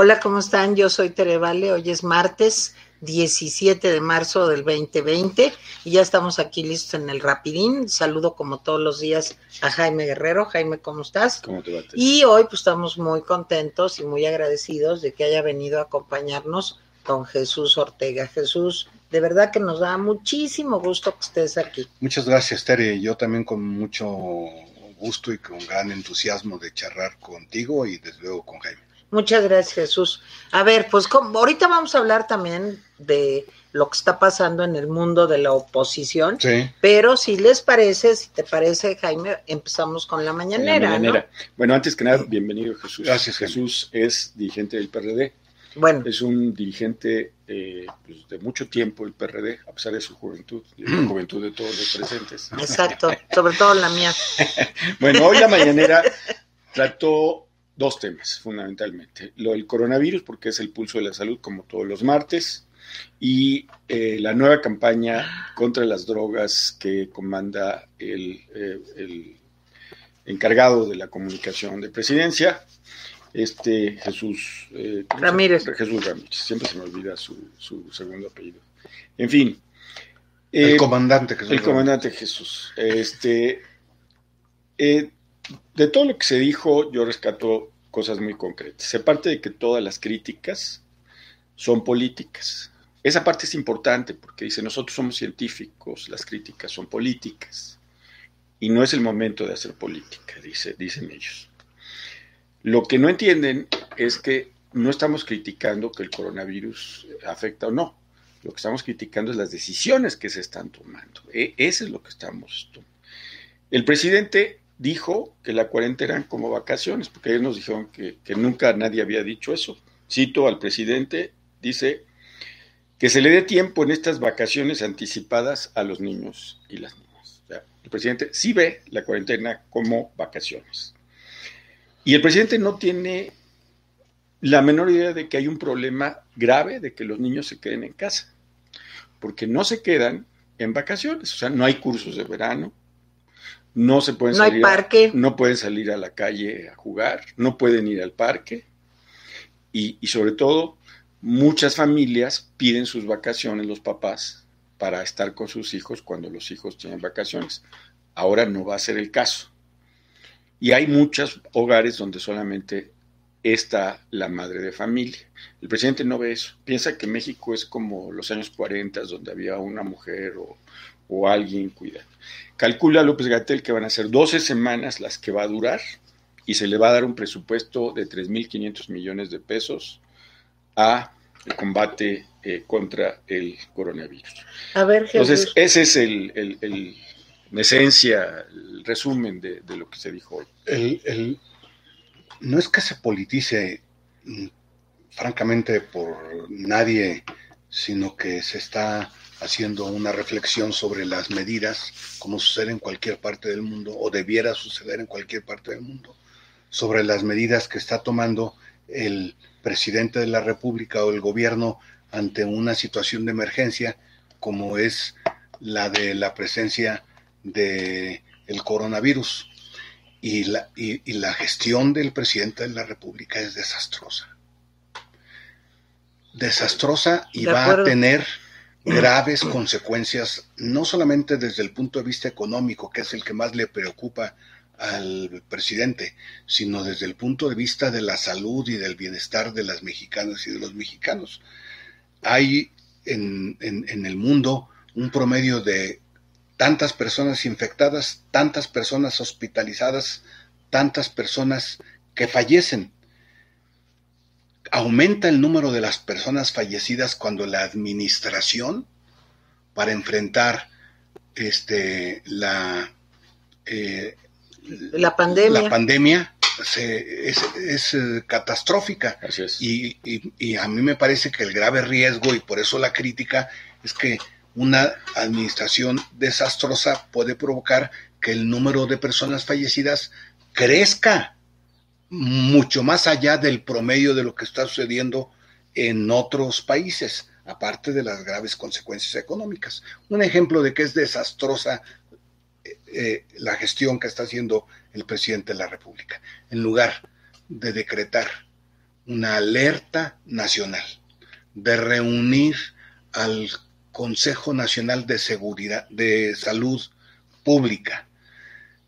Hola, ¿cómo están? Yo soy Tere Vale. Hoy es martes 17 de marzo del 2020 y ya estamos aquí listos en el Rapidín. Saludo como todos los días a Jaime Guerrero. Jaime, ¿cómo estás? ¿Cómo te va? Y hoy pues estamos muy contentos y muy agradecidos de que haya venido a acompañarnos don Jesús Ortega. Jesús, de verdad que nos da muchísimo gusto que estés aquí. Muchas gracias, Tere. Yo también con mucho gusto y con gran entusiasmo de charlar contigo y desde luego con Jaime. Muchas gracias, Jesús. A ver, pues como, ahorita vamos a hablar también de lo que está pasando en el mundo de la oposición. Sí. Pero si les parece, si te parece, Jaime, empezamos con la mañanera. La mañanera. ¿no? Bueno, antes que nada, bienvenido Jesús. Gracias, Jaime. Jesús es dirigente del PRD. Bueno, Es un dirigente eh, pues, de mucho tiempo el PRD, a pesar de su juventud, y de la juventud de todos los presentes. exacto, sobre todo la mía. Bueno, hoy la mañanera trató dos temas fundamentalmente. Lo del coronavirus, porque es el pulso de la salud, como todos los martes, y eh, la nueva campaña contra las drogas que comanda el, eh, el encargado de la comunicación de presidencia, este Jesús eh, ¿cómo se- Ramírez. Jesús Ramírez, siempre se me olvida su, su segundo apellido. En fin. El eh, comandante que el comandante Jesús. Este, eh, de todo lo que se dijo, yo rescato cosas muy concretas. Se parte de que todas las críticas son políticas. Esa parte es importante porque dice, nosotros somos científicos, las críticas son políticas. Y no es el momento de hacer política, dice, dicen ellos. Lo que no entienden es que no estamos criticando que el coronavirus afecta o no. Lo que estamos criticando es las decisiones que se están tomando. E- Eso es lo que estamos tomando. El presidente dijo que la cuarentena eran como vacaciones, porque ellos nos dijeron que, nunca nadie había dicho eso. Cito al presidente, dice que se le dé tiempo en estas vacaciones anticipadas a los niños y las niñas. O sea, el presidente sí ve la cuarentena como vacaciones. Y el presidente no tiene la menor idea de que hay un problema grave de que los niños se queden en casa, porque no se quedan en vacaciones, o sea, no hay cursos de verano, no se pueden No hay salir, a- parque. no pueden salir a la calle a jugar, no pueden ir al parque y, y sobre todo muchas familias piden sus vacaciones los papás para estar con sus hijos cuando los hijos tienen vacaciones. Ahora no va a ser el caso. Y hay muchos hogares donde solamente está la madre de familia. El presidente no ve eso. Piensa que México es como los años 40, donde había una mujer o, o alguien cuidando. Calcula López Gatel que van a ser 12 semanas las que va a durar y se le va a dar un presupuesto de 3.500 millones de pesos a el combate eh, contra el coronavirus. A ver, Jesús. Entonces, ese es el, el- el- en esencia, el resumen de, de lo que se dijo hoy. El, el- no es que se politice, mm, francamente, por nadie, sino que se está haciendo una reflexión sobre las medidas, como sucede en cualquier parte del mundo, o debiera suceder en cualquier parte del mundo, sobre las medidas que está tomando el presidente de la República o el gobierno ante una situación de emergencia, como es la de la presencia de el coronavirus y la, y, y la gestión del presidente de la República es desastrosa. Desastrosa y De va a tener graves consecuencias, no solamente desde el punto de vista económico, que es el que más le preocupa al presidente, sino desde el punto de vista de la salud y del bienestar de las mexicanas y de los mexicanos. Hay en, en, en el mundo un promedio de tantas personas infectadas, tantas personas hospitalizadas, tantas personas que fallecen. Aumenta el número de las personas fallecidas cuando la administración, para enfrentar este, la, eh, la pandemia. la pandemia, se- es, es, eh, catastrófica. Así es. Y, y- y a mí me parece que el grave riesgo, y por eso la crítica, es que una administración desastrosa puede provocar que el número de personas fallecidas crezca mucho más allá del promedio de lo que está sucediendo en otros países, aparte de las graves consecuencias económicas. Un ejemplo de que es desastrosa eh, eh, la gestión que está haciendo el presidente de la República. En lugar de decretar una alerta nacional, de reunir al Consejo Nacional de Seguridad de Salud Pública,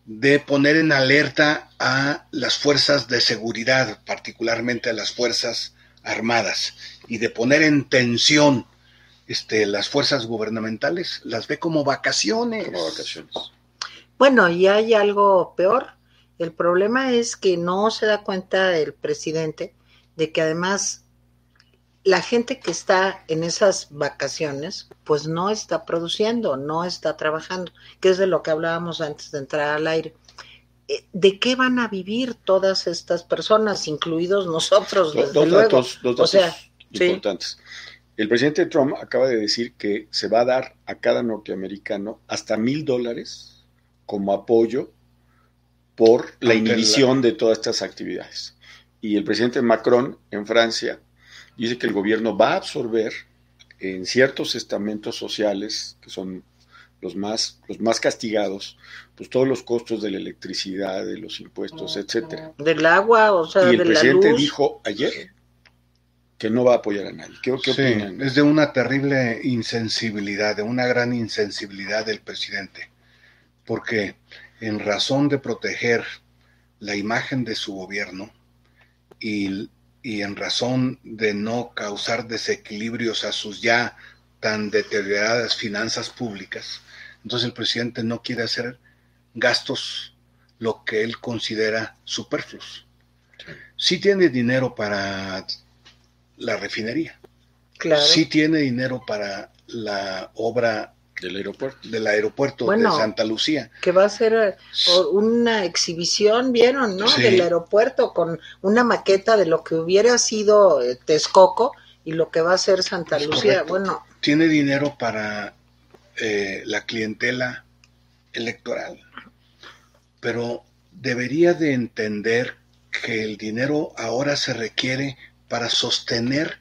de poner en alerta a las fuerzas de seguridad, particularmente a las fuerzas armadas, y de poner en tensión este, las fuerzas gubernamentales, las ve como vacaciones. Como vacaciones. Bueno, y hay algo peor. El problema es que no se da cuenta el presidente de que además la gente que está en esas vacaciones, pues no está produciendo, no está trabajando, que es de lo que hablábamos antes de entrar al aire. Eh, ¿De qué van a vivir todas estas personas, incluidos nosotros? Dos, desde dos luego? datos, dos o datos sea, sí. importantes. El presidente Trump acaba de decir que se va a dar a cada norteamericano hasta mil dólares como apoyo por la- inhibición de todas estas actividades. Y el presidente Macron en Francia dice que el gobierno va a absorber en ciertos estamentos sociales, que son los más, los más castigados, pues todos los costos de la electricidad, de los impuestos, etcétera. Del agua, o sea, Y el de la presidente luz. dijo ayer que no va a apoyar a nadie. ¿Qué, qué Sí, opinan? es de una terrible insensibilidad, de una gran insensibilidad del presidente, porque en razón de proteger la imagen de su gobierno y, y en razón de no causar desequilibrios a sus ya tan deterioradas finanzas públicas, entonces el presidente no quiere hacer gastos lo que él considera superfluos. Sí tiene dinero para la refinería, Claro. sí tiene dinero para la obra Del aeropuerto. del aeropuerto Bueno. de Santa Lucía. que va a ser eh, una exhibición, ¿vieron? ¿No? Sí. Del aeropuerto con una maqueta de lo que hubiera sido eh, Texcoco y lo que va a ser Santa Es Lucía. correcto. Bueno, Tiene dinero para eh, la clientela electoral, pero debería de entender que el dinero ahora se requiere para sostener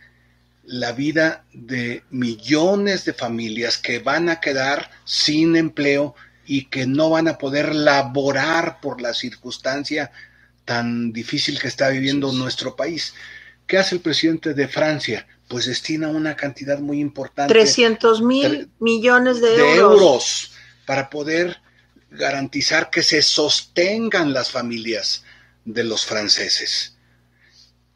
la vida de millones de familias que van a quedar sin empleo y que no van a poder laborar por la circunstancia tan difícil que está viviendo nuestro país. ¿Qué hace el presidente de Francia? Pues destina una cantidad muy importante 300 mil millones de, de euros. euros para poder garantizar que se sostengan las familias de los franceses.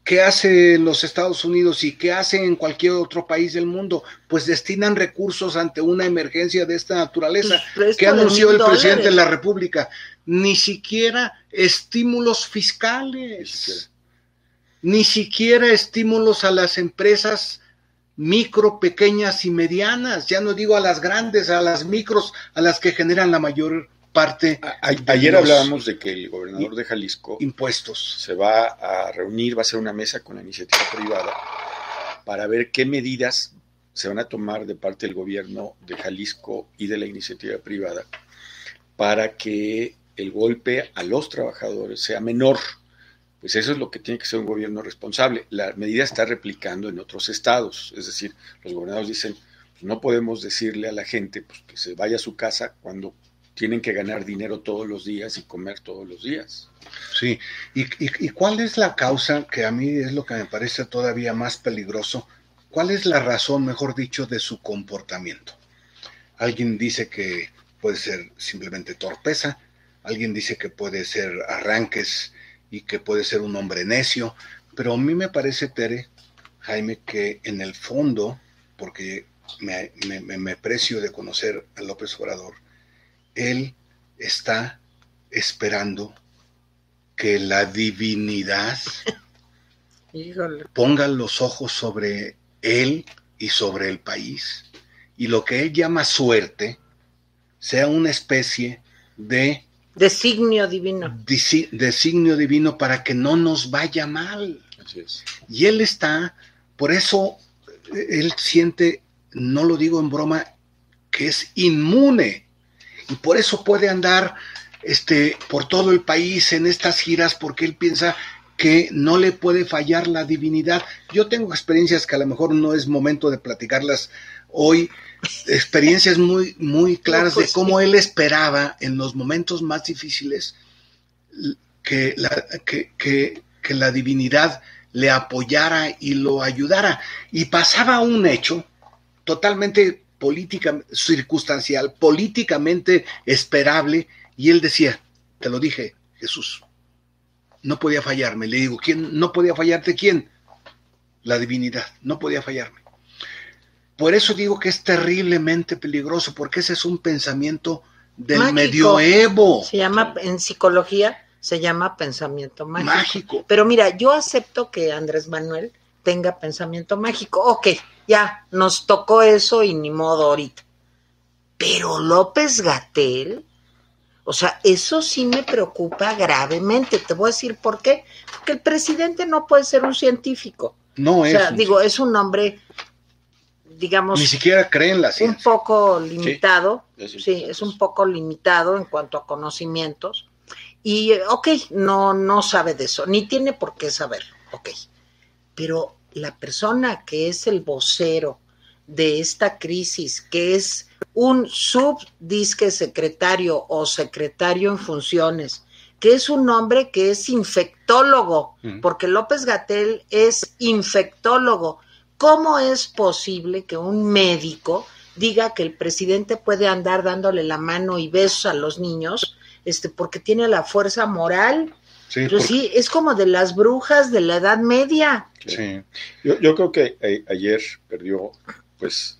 ¿Qué hace los Estados Unidos y qué hace en cualquier otro país del mundo? Pues destinan recursos ante una emergencia de esta naturaleza. Pues, ¿Qué presta de anunció el presidente de la República? Ni siquiera estímulos Ni siquiera. fiscales, ni siquiera estímulos a las empresas micro, pequeñas y medianas, ya no digo a las grandes, a las micros, a las que generan la mayor parte A- ayer hablábamos de que el gobernador de Jalisco impuestos. se va a reunir, va a hacer una mesa con la iniciativa privada para ver qué medidas se van a tomar de parte del gobierno de Jalisco y de la iniciativa privada para que el golpe a los trabajadores sea menor. Pues eso es lo que tiene que ser un gobierno responsable. La medida está replicando en otros estados, es decir, los gobernadores dicen, pues no podemos decirle a la gente pues, que se vaya a su casa cuando tienen que ganar dinero todos los días y comer todos los días. Sí, ¿Y, cuál es la causa, que a mí es lo que me parece todavía más peligroso? ¿Cuál es la razón, mejor dicho, de su comportamiento? Alguien dice que puede ser simplemente torpeza, alguien dice que puede ser arranques y que puede ser un hombre necio, pero a mí me parece, Tere, Jaime, que en el fondo, porque me, me, me, me precio de conocer a López Obrador, él está esperando que la divinidad Híjole. ponga los ojos sobre él y sobre el país, y lo que él llama suerte sea una especie de Designio divino. designio divino para que no nos vaya mal. Así es. Y él está, por eso eh, él siente, no lo digo en broma, que es inmune. Y por eso puede andar este, por todo el país en estas giras, porque él piensa que no le puede fallar la divinidad. Yo tengo experiencias que a lo mejor no es momento de platicarlas hoy, experiencias muy, muy claras No, pues de cómo él esperaba en los momentos más difíciles que la, que, que, que la divinidad le apoyara y lo ayudara. Y pasaba un hecho totalmente políticamente circunstancial, políticamente esperable, y él decía, te lo dije, Jesús, no podía fallarme. Le digo, ¿quién no podía fallarte? ¿Quién? La divinidad, no podía fallarme. Por eso digo que es terriblemente peligroso, porque ese es un pensamiento del medioevo. Se llama, en psicología, se llama pensamiento mágico. mágico. Pero mira, yo acepto que Andrés Manuel tenga pensamiento mágico. Ok, ya, nos tocó eso y ni modo ahorita. Pero López Gatel, o sea, eso sí me preocupa gravemente. Te voy a decir por qué. Porque el presidente no puede ser un científico. No es. O sea, digo, es un hombre digamos... Ni siquiera creen la ciencia. Un poco limitado, sí, es un poco limitado en cuanto a conocimientos. Y, ok, no, no sabe de eso, ni tiene por qué saber, ok. Pero la persona que es el vocero de esta crisis, que es un subdisque secretario o secretario en funciones, que es un hombre que es infectólogo, mm. porque López Gatel es infectólogo, ¿Cómo es posible que un médico diga que el presidente puede andar dándole la mano y besos a los niños este, porque tiene la fuerza moral? Sí, Pero sí, es como de las brujas de la Edad Media. Sí, yo, yo creo que eh, ayer perdió pues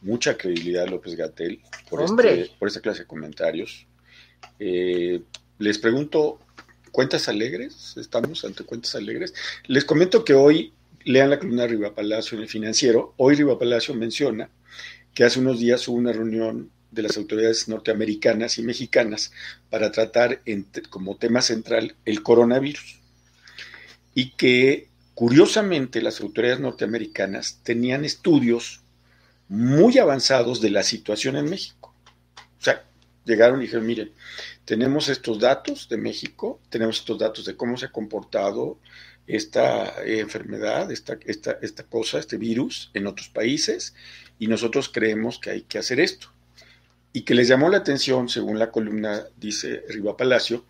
mucha credibilidad López Gatel por, este, por esta clase de comentarios. Eh, les pregunto, ¿cuentas alegres? ¿Estamos ante cuentas alegres? Les comento que hoy lean la columna de Riva Palacio en el financiero. Hoy Riva Palacio menciona que hace unos días hubo una reunión de las autoridades norteamericanas y mexicanas para tratar como tema central el coronavirus. Y que curiosamente las autoridades norteamericanas tenían estudios muy avanzados de la situación en México. O sea, llegaron y dijeron, miren, tenemos estos datos de México, tenemos estos datos de cómo se ha comportado esta enfermedad, esta, esta, esta cosa, este virus en otros países y nosotros creemos que hay que hacer esto. Y que les llamó la atención, según la columna dice Riva Palacio,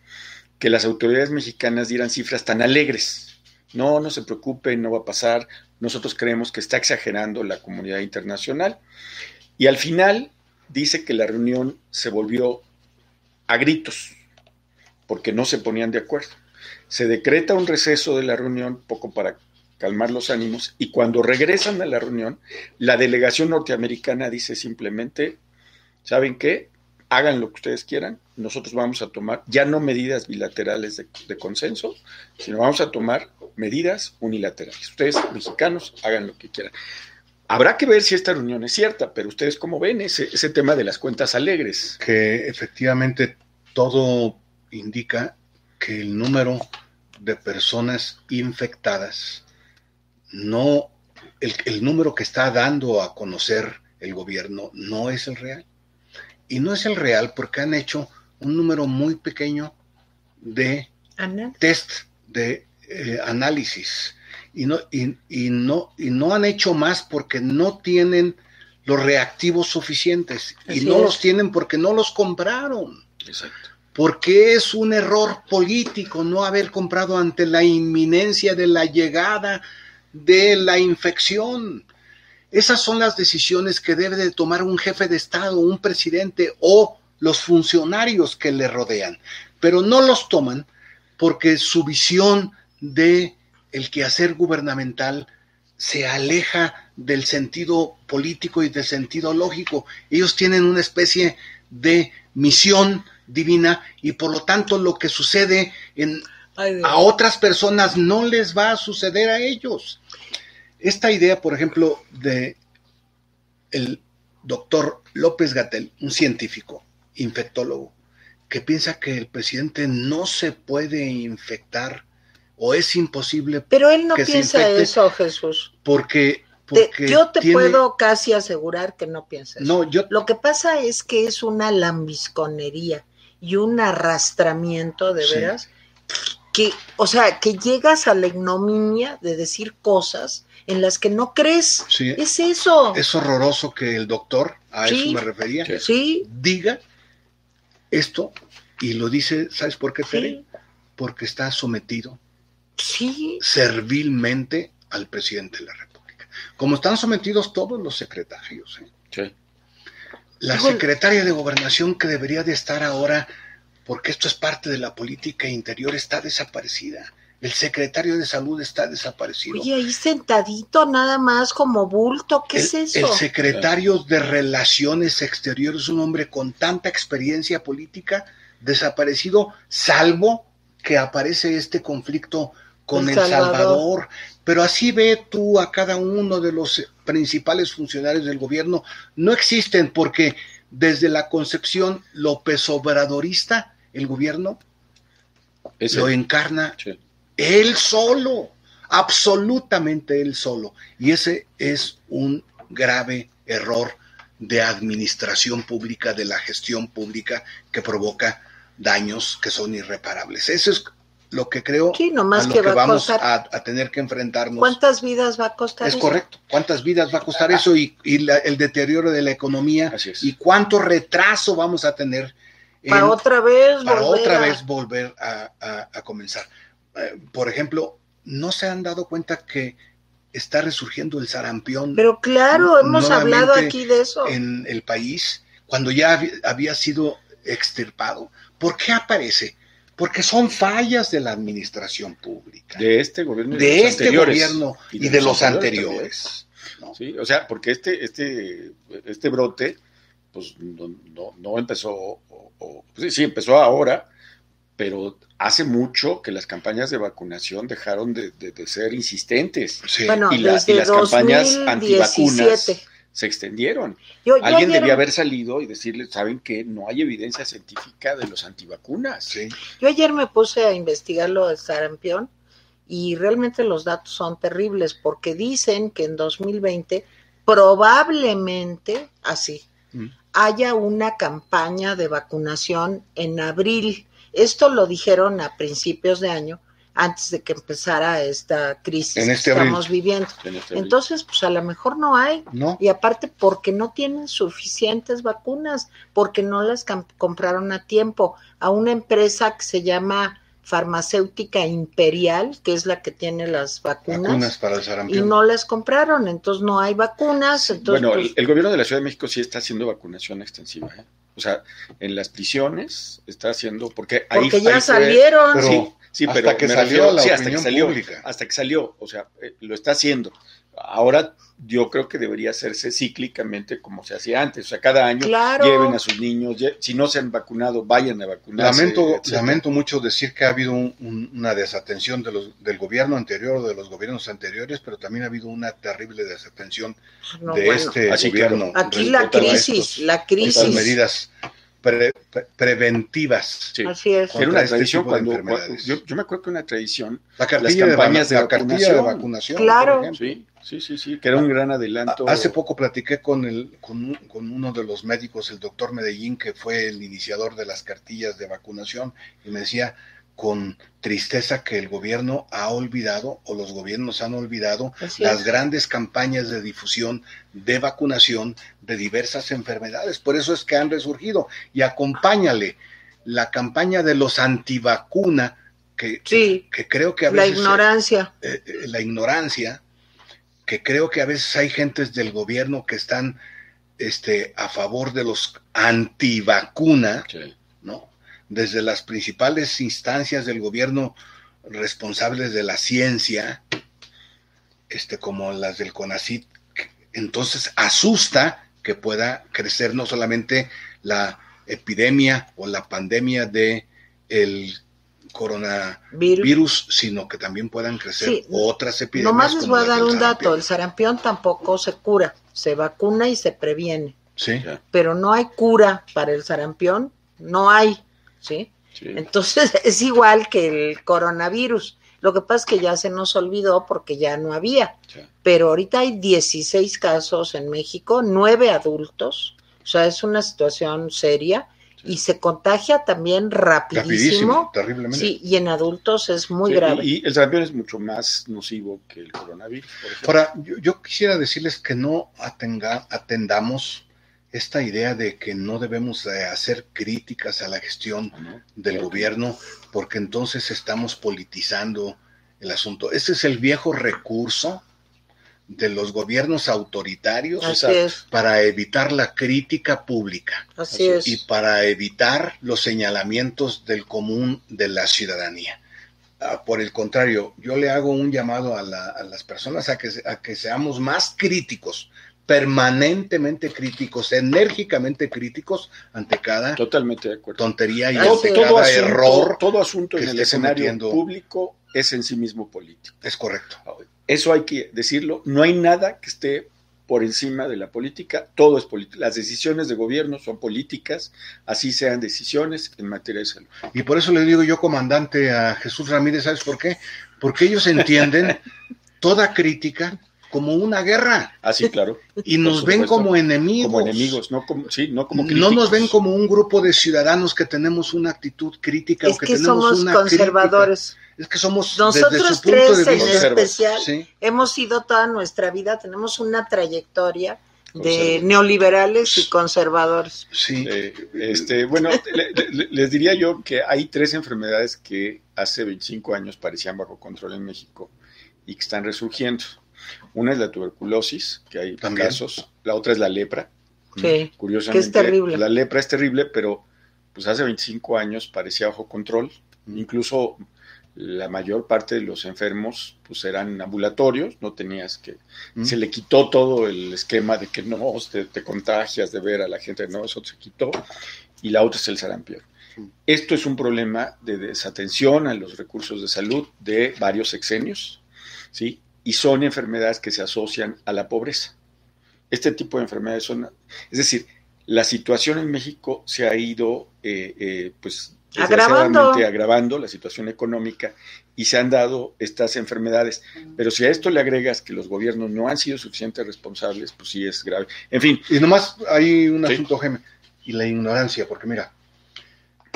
que las autoridades mexicanas dieran cifras tan alegres. No, no se preocupen, no va a pasar. Nosotros creemos que está exagerando la comunidad internacional. Y al final dice que la reunión se volvió a gritos, porque no se ponían de acuerdo se decreta un receso de la reunión, poco para calmar los ánimos, y cuando regresan a la reunión, la delegación norteamericana dice simplemente, ¿saben qué? Hagan lo que ustedes quieran, nosotros vamos a tomar ya no medidas bilaterales de, consenso, sino vamos a tomar medidas unilaterales. Ustedes, mexicanos, hagan lo que quieran. Habrá que ver si esta reunión es cierta, pero ustedes cómo ven ese, ese tema de las cuentas alegres. Que efectivamente todo indica que el número de personas infectadas no, el, número que está dando a conocer el gobierno no es el real. Y no es el real porque han hecho un número muy pequeño de test de eh, análisis. Y no, y, no, y no han hecho más porque no tienen los reactivos suficientes. Y no los tienen porque no los compraron. Exacto. Porque es un error político no haber comprado ante la inminencia de la llegada de la infección. Esas son las decisiones que debe de tomar un jefe de Estado, un presidente o los funcionarios que le rodean, pero no los toman porque su visión de el quehacer gubernamental se aleja del sentido político y del sentido lógico. Ellos tienen una especie de misión divina y por lo tanto lo que sucede en, a otras personas no les va a suceder a ellos. Esta idea, por ejemplo, de el doctor López Gatel, un científico, infectólogo, que piensa que el presidente no se puede infectar o es imposible. Pero él no piensa eso, Jesús. Porque yo te puedo casi asegurar que no piensa eso. No, yo... Lo que pasa es que es una lambisconería y un arrastramiento de veras que, o sea, que llegas a la ignominia de decir cosas en las que no crees. Es eso. Es horroroso que el doctor, a eso me refería, diga esto y lo dice, ¿sabes por qué, Tere? Porque está sometido Sí. servilmente al presidente de la República. Como están sometidos todos los secretarios. ¿eh? Sí. La Digo- secretaria de Gobernación que debería de estar ahora, porque esto es parte de la política interior, está desaparecida. El secretario de Salud está desaparecido. Oye, ahí sentadito nada más como bulto, ¿qué el, es eso? el secretario de Relaciones Exteriores, un hombre con tanta experiencia política, desaparecido, salvo que aparece este conflicto con El El, Salvador. Salvador. Pero así ve tú a cada uno de los principales funcionarios del gobierno. No existen porque desde la concepción López Obradorista, el gobierno Ese- lo encarna sí. Él solo, absolutamente él solo. Y ese es un grave error de administración pública, de la gestión pública que provoca daños que son irreparables. Eso es lo que creo Sí, nomás a lo que que, va a vamos costar- a, a tener que enfrentarnos. ¿Cuántas vidas va a costar Es eso? correcto. ¿Cuántas vidas va a costar eso y, y la- el deterioro de la economía? Así es. ¿Y cuánto retraso vamos a tener? Para otra vez para volver otra a- vez volver a, a- a comenzar. Eh, por ejemplo, ¿no se han dado cuenta que está resurgiendo el sarampión Pero claro, hemos hablado aquí de eso. en el país cuando ya había sido extirpado? ¿Por qué aparece? Porque son fallas de la administración pública, de, este gobierno y de, los este anteriores. gobierno y de, los anteriores. ¿no? Sí, o sea, porque este, este, este brote, pues no, no, no empezó, o- o- sí, sí, empezó ahora, pero hace mucho que las campañas de vacunación dejaron de, de- de ser insistentes Sí. Bueno, y, la- y desde las campañas 2017. antivacunas se extendieron. Yo- yo Alguien ayer- debía haber salido y decirle, saben que no hay evidencia científica de los antivacunas. Sí. Yo ayer me puse a investigar lo del sarampión y realmente los datos son terribles porque dicen que en 2020 probablemente, así, Mm. haya una campaña de vacunación en abril. Esto lo dijeron a principios de año, antes de que empezara esta crisis En este que abril. estamos viviendo. En este Entonces, pues a lo mejor no hay. ¿No? Y aparte, porque no tienen suficientes vacunas, porque no las compraron a tiempo. A una empresa que se llama Farmacéutica Imperial, que es la que tiene las vacunas, Vacunas para el y sarampión. no las compraron. Entonces no hay vacunas. Entonces, bueno, pues, el, el gobierno de la Ciudad de México sí está haciendo vacunación extensiva. ¿eh? O sea, en las prisiones está haciendo, porque ahí porque ya ahí fue- salieron. Pero- sí, sí, hasta pero que salió refiero- la sí, hasta que salió, pública. hasta que salió, o sea, eh, lo está haciendo. Ahora yo creo que debería hacerse cíclicamente como se hacía antes, o sea, cada año Claro. lleven a sus niños, si no se han vacunado, vayan a vacunarse. Lamento, etcétera. lamento mucho decir que ha habido un- un- una desatención de los, del gobierno anterior o de los gobiernos anteriores, pero también ha habido una terrible desatención No, de bueno. este Ah, gobierno. Aquí la crisis, estos- la crisis. medidas pre- pre- preventivas. Sí. Así es. Era una este tradición cuando, enfermedades. yo, yo me acuerdo que una tradición, La cartilla, Las campañas de, de la cartilla de vacunación. vacunación. Claro. por ejemplo. sí, sí, sí, sí, que era un gran adelanto. Hace poco platiqué con, el, con, un- con uno de los médicos, el doctor Medellín, que fue el iniciador de las cartillas de vacunación, y me decía con tristeza que el gobierno ha olvidado, o los gobiernos han olvidado, Así las es. grandes campañas de difusión de vacunación de diversas enfermedades. Por eso es que han resurgido. Y acompáñale la campaña de los antivacuna, que, Sí. que creo que a La veces ignorancia. eh, eh, la ignorancia, que creo que a veces hay gentes del gobierno que están este, a favor de los antivacuna, Sí. ¿no? Desde las principales instancias del gobierno responsables de la ciencia, este, como las del CONACYT, entonces asusta que pueda crecer no solamente la epidemia o la pandemia de el coronavirus, Virus. sino que también puedan crecer Sí. otras epidemias. Nomás les voy a dar un dato. El sarampión tampoco se cura. Se vacuna y se previene. Sí. Pero no hay cura para el sarampión. No hay. ¿Sí? sí. Entonces es igual que el coronavirus. Lo que pasa es que ya se nos olvidó porque ya no había. Pero ahorita hay 16 casos en México, 9 adultos. O sea, es una situación seria Sí. y se contagia también rapidísimo. Rapidísimo, terriblemente. Sí, y en adultos es muy Sí, grave. Y, y el sarampión es mucho más nocivo que el coronavirus, por. Ahora, yo, yo quisiera decirles que no atenga- atendamos esta idea de que no debemos hacer críticas a la gestión ¿no? del gobierno, porque entonces estamos politizando el asunto. Ese es el viejo recurso de los gobiernos autoritarios para evitar la crítica pública Así es. y para evitar los señalamientos del común de la ciudadanía. Ah, por el contrario, yo le hago un llamado a, la- a las personas a que, se- a que seamos más críticos, permanentemente críticos, enérgicamente críticos ante cada Totalmente de acuerdo. tontería y ante todo cada asunto, error. todo asunto que en el escenario cometiendo. público es en sí mismo político. Es correcto. Eso hay que decirlo. No hay nada que esté por encima de la política. Todo es política. Las decisiones de gobierno son políticas, así sean decisiones en materia de salud. Y por eso le digo yo, comandante, a Jesús Ramírez, ¿sabes por qué? Porque ellos entienden toda crítica como una guerra Así, claro. y nos ven como enemigos. Como enemigos, no como, sí, no como no nos ven como un grupo de ciudadanos que tenemos una actitud crítica o que, que tenemos somos una conservadores. crítica. Es que somos desde Nosotros su punto tres de en especial Sí, hemos sido toda nuestra vida, tenemos una trayectoria de neoliberales y conservadores. sí. Eh, este, bueno, le- le- les diría yo que hay tres enfermedades que hace 25 años parecían bajo control en México y que están resurgiendo. Una es la tuberculosis, que hay También. casos. La otra es la lepra. Sí, Curiosamente, que es terrible. la lepra es terrible, pero pues hace 25 años parecía bajo control. Incluso la mayor parte de los enfermos pues eran ambulatorios, no tenías que... Mm. Se le quitó todo el esquema de que no, te, te contagias de ver a la gente, no, eso se quitó. Y la otra es el sarampión. Mm. Esto es un problema de desatención a los recursos de salud de varios sexenios, ¿sí? Y son enfermedades que se asocian a la pobreza. Este tipo de enfermedades son, es decir, la situación en México se ha ido, eh, eh, pues, Agravando. desgraciadamente agravando la situación económica y se han dado estas enfermedades. Pero si a esto le agregas que los gobiernos no han sido suficientemente responsables, pues sí es grave. En fin, Y nomás hay un Sí. asunto, Jaime, y la ignorancia, porque mira,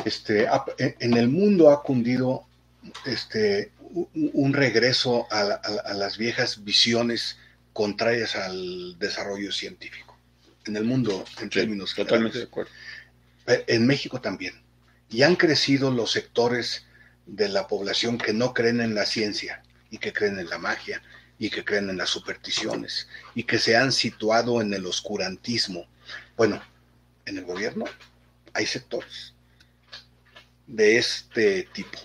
este, en el mundo ha cundido este, un regreso a, la- a la- a las viejas visiones contrarias al desarrollo científico. En el mundo, en términos totalmente de acuerdo. Eh, En México también. Y han crecido los sectores de la población que no creen en la ciencia y que creen en la magia y que creen en las supersticiones y que se han situado en el oscurantismo. Bueno, en el gobierno hay sectores de este tipo.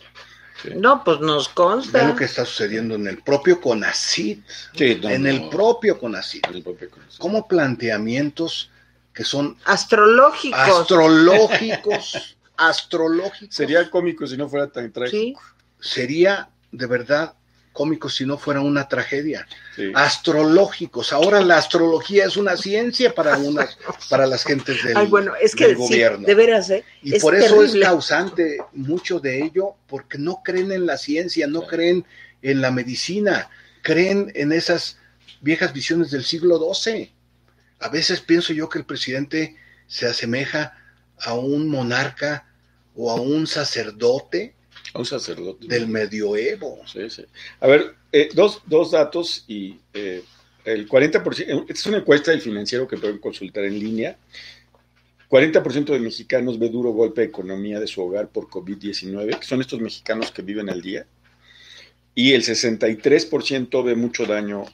Sí. No, pues nos Ve consta. lo que está sucediendo en el propio CONACID, Sí, no, en no, el propio CONACID. el propio conocimiento. Como planteamientos que son Astrológicos. astrológicos, astrológicos. Sería cómico si no fuera tan trágico. Sí. sería de verdad cómico si no fuera una tragedia. Sí. Astrológicos. Ahora la astrología es una ciencia para unas, para las gentes del, Ay, bueno, es que del sí, gobierno. de veras, ¿eh? y es por eso es causante mucho de ello, porque no creen en la ciencia, no creen en la medicina, creen en esas viejas visiones del siglo XII. A veces pienso yo que el presidente se asemeja a un monarca o a un sacerdote A un sacerdote. del medioevo. Sí, sí. A ver, eh, dos, dos datos y eh, el 40%, esta es una encuesta del financiero que pueden consultar en línea. 40% de mexicanos ve duro golpe de economía de su hogar por COVID-19, que son estos mexicanos que viven al día. Y el 63% ve mucho daño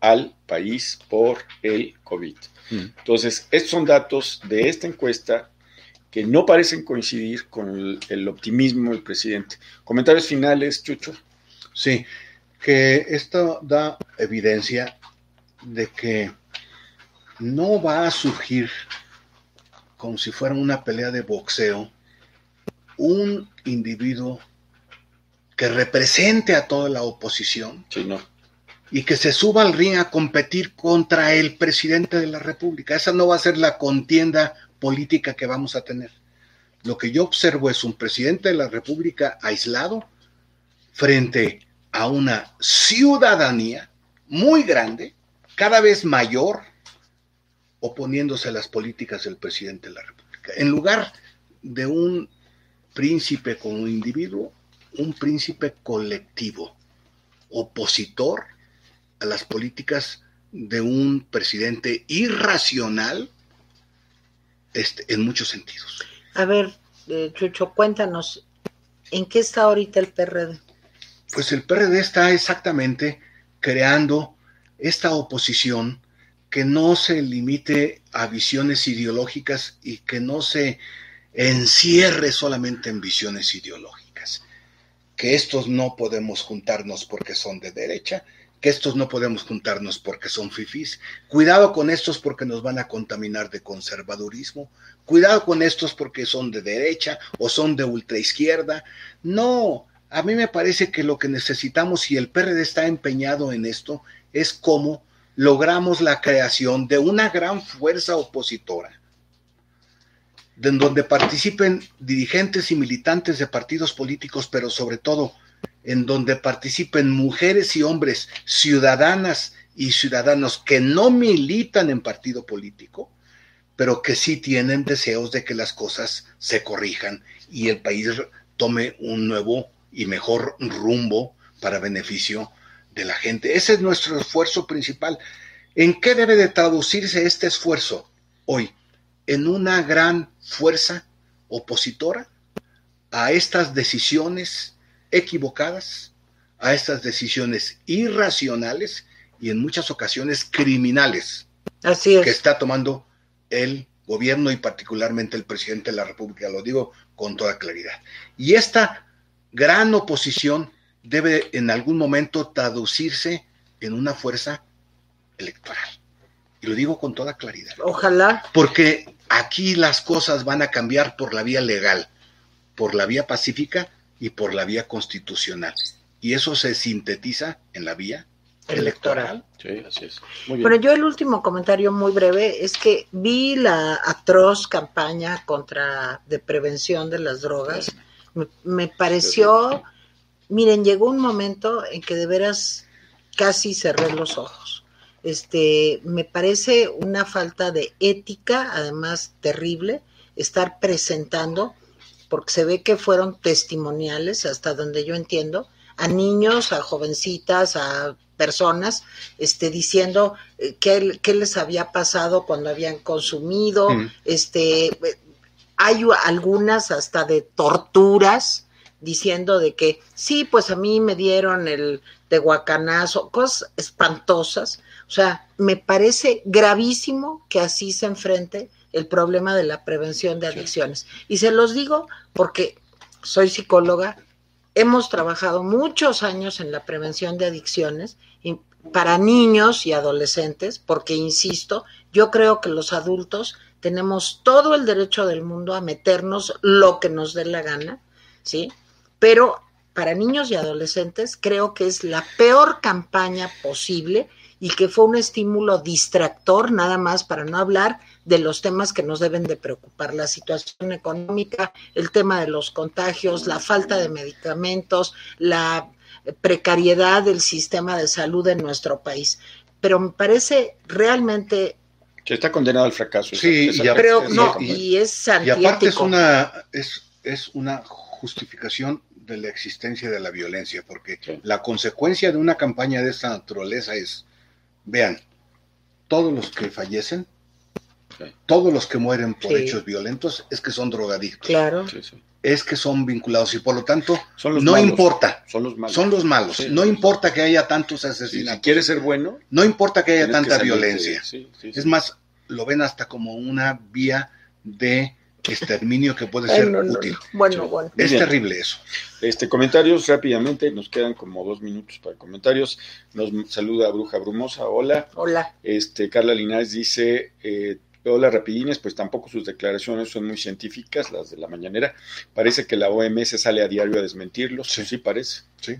al país por el COVID. Entonces, estos son datos de esta encuesta que no parecen coincidir con el, el optimismo del presidente. Comentarios finales, Chucho. Sí, que esto da evidencia de que no va a surgir como si fuera una pelea de boxeo un individuo que represente a toda la oposición Sí, no. y que se suba al ring a competir contra el presidente de la República. Esa no va a ser la contienda política que vamos a tener. Lo que yo observo es un presidente de la República aislado frente a una ciudadanía muy grande, cada vez mayor, oponiéndose a las políticas del presidente de la República. En lugar de un príncipe como individuo, un príncipe colectivo, opositor a las políticas de un presidente irracional este, en muchos sentidos. A ver, eh, Chucho, cuéntanos, ¿en qué está ahorita el PRD? Pues el PRD está exactamente creando esta oposición que no se limite a visiones ideológicas y que no se encierre solamente en visiones ideológicas. Que estos no podemos juntarnos porque son de derecha, que estos no podemos juntarnos porque son fifís. Cuidado con estos porque nos van a contaminar de conservadurismo. Cuidado con estos porque son de derecha o son de ultraizquierda. No, a mí me parece que lo que necesitamos, y el PRD está empeñado en esto, es cómo logramos la creación de una gran fuerza opositora, de donde participen dirigentes y militantes de partidos políticos, pero sobre todo en donde participen mujeres y hombres, ciudadanas y ciudadanos que no militan en partido político, pero que sí tienen deseos de que las cosas se corrijan y el país tome un nuevo y mejor rumbo para beneficio de la gente. Ese es nuestro esfuerzo principal. ¿En qué debe de traducirse este esfuerzo hoy? En una gran fuerza opositora a estas decisiones equivocadas, a estas decisiones irracionales y en muchas ocasiones criminales Así es. que está tomando el gobierno y particularmente el presidente de la República, lo digo con toda claridad. Y esta gran oposición debe en algún momento traducirse en una fuerza electoral. Y lo digo con toda claridad. Ojalá. Porque aquí las cosas van a cambiar por la vía legal, por la vía pacífica y por la vía constitucional. Y eso se sintetiza en la vía electoral. Sí, así es. Muy bien. Bueno, yo el último comentario muy breve es que vi la atroz campaña contra de prevención de las drogas. Me, me pareció, miren, llegó un momento en que de veras casi cerré los ojos. Este, me parece una falta de ética, además terrible, estar presentando, porque se ve que fueron testimoniales, hasta donde yo entiendo, a niños, a jovencitas, a personas, este, diciendo eh, qué, qué les había pasado cuando habían consumido, Mm. este, hay algunas hasta de torturas, diciendo de que sí, pues a mí me dieron el tehuacanazo, cosas espantosas. O sea, me parece gravísimo que así se enfrente el problema de la prevención de adicciones. Y se los digo porque soy psicóloga, hemos trabajado muchos años en la prevención de adicciones y para niños y adolescentes, porque insisto, yo creo que los adultos tenemos todo el derecho del mundo a meternos lo que nos dé la gana, ¿sí? Pero para niños y adolescentes creo que es la peor campaña posible y que fue un estímulo distractor nada más para no hablar de los temas que nos deben de preocupar, la situación económica, el tema de los contagios, la falta de medicamentos, la precariedad del sistema de salud en nuestro país. Pero me parece realmente, Que está condenado al fracaso. Sí, esa- y pero no, y- y es Y aparte es una, es, es una justificación de la existencia de la violencia, porque Sí. la consecuencia de una campaña de esta naturaleza es, vean, todos los que fallecen, Sí. todos los que mueren por Sí. hechos violentos, es que son drogadictos, Claro. Sí, sí. es que son vinculados y por lo tanto Son los no malos. importa, Son los malos. son los malos, Sí. no importa que haya tantos Sí, asesinatos, si quieres ser bueno, no importa que haya que tanta violencia. sí, sí, sí. Es más, lo ven hasta como una vía de exterminio que puede ser no, no, no. útil. Bueno, bueno. Es bien. terrible eso. Este, comentarios rápidamente, nos quedan como dos minutos para comentarios. Nos saluda Bruja Brumosa, hola. Hola. Este, Carla Linares dice, eh, hola rapidines, pues tampoco sus declaraciones son muy científicas, las de la mañanera. Parece que la OMS sale a diario a desmentirlos, sí, Sí. parece. Sí.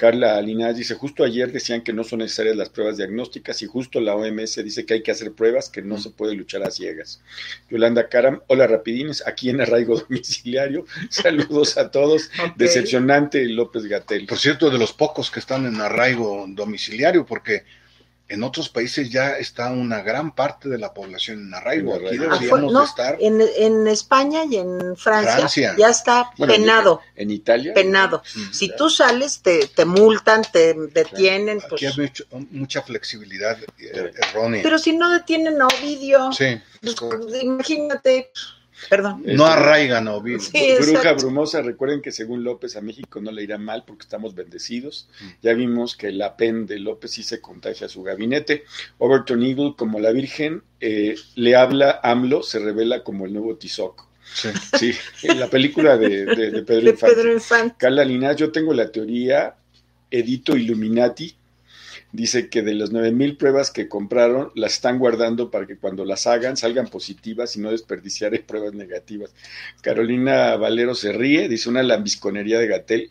Carla Linares dice, justo ayer decían que no son necesarias las pruebas diagnósticas y justo la OMS dice que hay que hacer pruebas, que no Mm. se puede luchar a ciegas. Yolanda Caram, hola rapidines, aquí en Arraigo Domiciliario, saludos a todos. Decepcionante López Gatel. Por cierto, de los pocos que están en arraigo domiciliario, porque en otros países ya está una gran parte de la población en arraigo. En Aquí. Ah, deberíamos no, de estar. en, en España y en Francia, Francia. ya está Bueno, penado, En Italia. penado. Mm, Si ya. tú sales, te, te multan, te detienen, Aquí pues. hay mucho- mucha flexibilidad eh, errónea. Pero si no detienen a Ovidio, sí, pues, imagínate, Perdón. No arraigan o. Sí, Bruja exacto. Brumosa, recuerden que según López a México no le irá mal porque estamos bendecidos. Mm. Ya vimos que la pen de López sí se contagia a su gabinete. Overton Eagle, como la Virgen, eh, le habla AMLO, se revela como el nuevo Tizoc. Sí. Sí, en la película de, de- de Pedro De Infante. Pedro Infante. Carla Linares, yo tengo la teoría, Edito Illuminati, dice que de las 9000 pruebas que compraron, las están guardando para que cuando las hagan salgan positivas y no desperdiciar en pruebas negativas. Carolina Valero se ríe, dice una lambisconería de Gatel.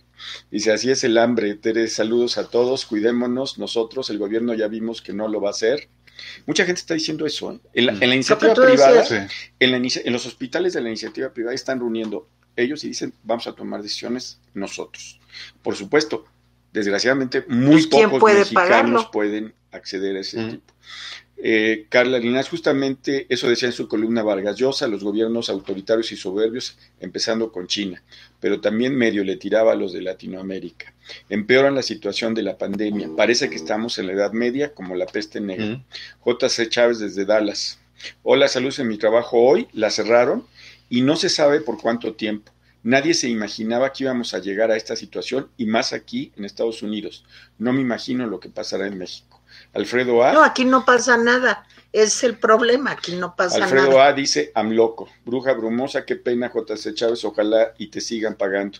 Dice, así es el hambre, Tere, saludos a todos, cuidémonos, nosotros, el gobierno ya vimos que no lo va a hacer. Mucha gente está diciendo eso, ¿eh? En la, en la iniciativa privada. Sí. en, la inicia- en los hospitales de la iniciativa privada están reuniendo ellos y dicen, vamos a tomar decisiones nosotros. Por supuesto, desgraciadamente, muy Pues, ¿quién pocos puede mexicanos pagarlo? pueden acceder a ese Mm. tipo. Eh, Carla Linares, justamente eso decía en su columna Vargas Llosa, los gobiernos autoritarios y soberbios, empezando con China, pero también medio le tiraba a los de Latinoamérica. Empeoran la situación de la pandemia. Parece que estamos en la Edad Media, como la peste negra. Mm. JC Chávez desde Dallas. Hola, saludos en mi trabajo hoy. La cerraron y no se sabe por cuánto tiempo. Nadie se imaginaba que íbamos a llegar a esta situación y más aquí en Estados Unidos. No me imagino lo que pasará en México. Alfredo A. No, aquí no pasa nada. Es el problema, aquí no pasa Alfredo nada. A dice, Amloco, bruja brumosa, qué pena, JC Chávez, ojalá y te sigan pagando.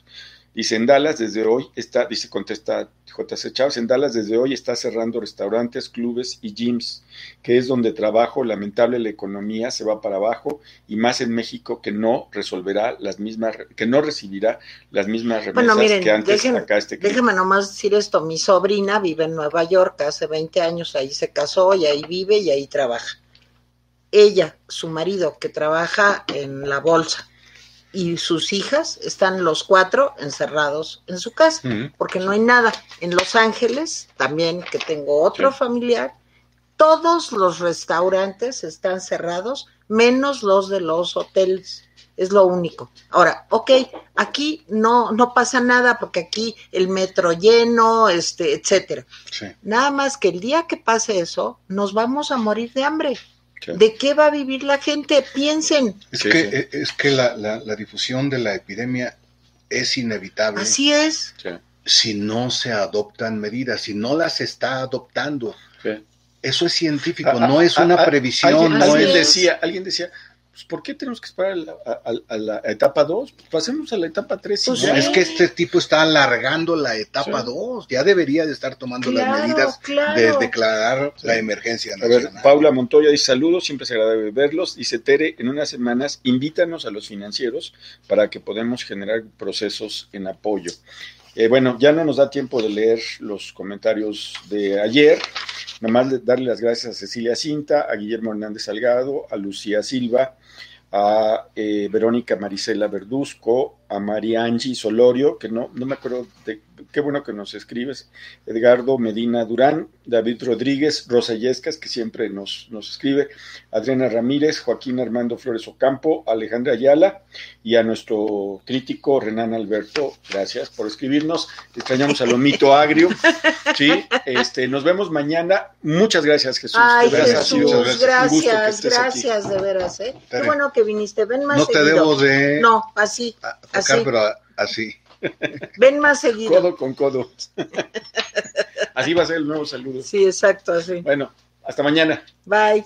Dice, en Dallas desde hoy está, dice, contesta JC Chávez, en Dallas desde hoy está cerrando restaurantes, clubes y gyms, que es donde trabajo, lamentable la economía se va para abajo y más en México que no resolverá las mismas, que no recibirá las mismas remesas Bueno, miren, que antes dejen- acá este clip. Déjeme nomás decir esto, mi sobrina vive en Nueva York, hace 20 años ahí se casó y ahí vive y ahí trabaja. Ella, su marido, que trabaja en la bolsa, y sus hijas están los cuatro encerrados en su casa, porque no hay nada. En Los Ángeles, también que tengo otro Sí. familiar, todos los restaurantes están cerrados, menos los de los hoteles. Es lo único. Ahora, ok, aquí no, no pasa nada porque aquí el metro lleno, este, etcétera. Sí. Nada más que el día que pase eso, nos vamos a morir de hambre. Sí. ¿De qué va a vivir la gente? Piensen. Es Sí, que, sí. eh, es que la, la- la difusión de la epidemia es inevitable Así es. Si no se adoptan medidas, si no las está adoptando. sí. Eso es científico, Ah, no es ah, una ah, previsión, Alguien, no alguien es. decía, alguien decía, pues, ¿por qué tenemos que esperar a la, a- a la etapa 2? pasemos a la etapa 3 y Pues ya. Es que este tipo está alargando la etapa Sí. 2, ya debería de estar tomando Claro, las medidas claro. de declarar Sí. la emergencia A ver. Paula Montoya dice saludos, siempre es agradable verlos. Dice Tere, en unas semanas invítanos a los financieros para que podamos generar procesos en apoyo. Eh, bueno, ya no nos da tiempo de leer los comentarios de ayer. Nada más de- darle las gracias a Cecilia Cinta, a Guillermo Hernández Salgado, a Lucía Silva, a eh, Verónica Marisela Verduzco, a María Angie Solorio, que no, no me acuerdo de qué bueno que nos escribes, Edgardo Medina Durán, David Rodríguez, Rosa Yescas, que siempre nos, nos escribe, Adriana Ramírez, Joaquín Armando Flores Ocampo, Alejandra Ayala y a nuestro crítico Renan Alberto, gracias por escribirnos, extrañamos a Lomito Agrio, sí, este, nos vemos mañana, muchas gracias Jesús, Ay, de veras ha Jesús, gracias, aquí. gracias, de veras, ¿eh? Qué bueno que viniste, ven más No te seguido. debo de No, así, así. pero así. Ven más seguido. Codo con codo. Así va a ser el nuevo saludo. Sí, exacto, así. Bueno, hasta mañana. Bye.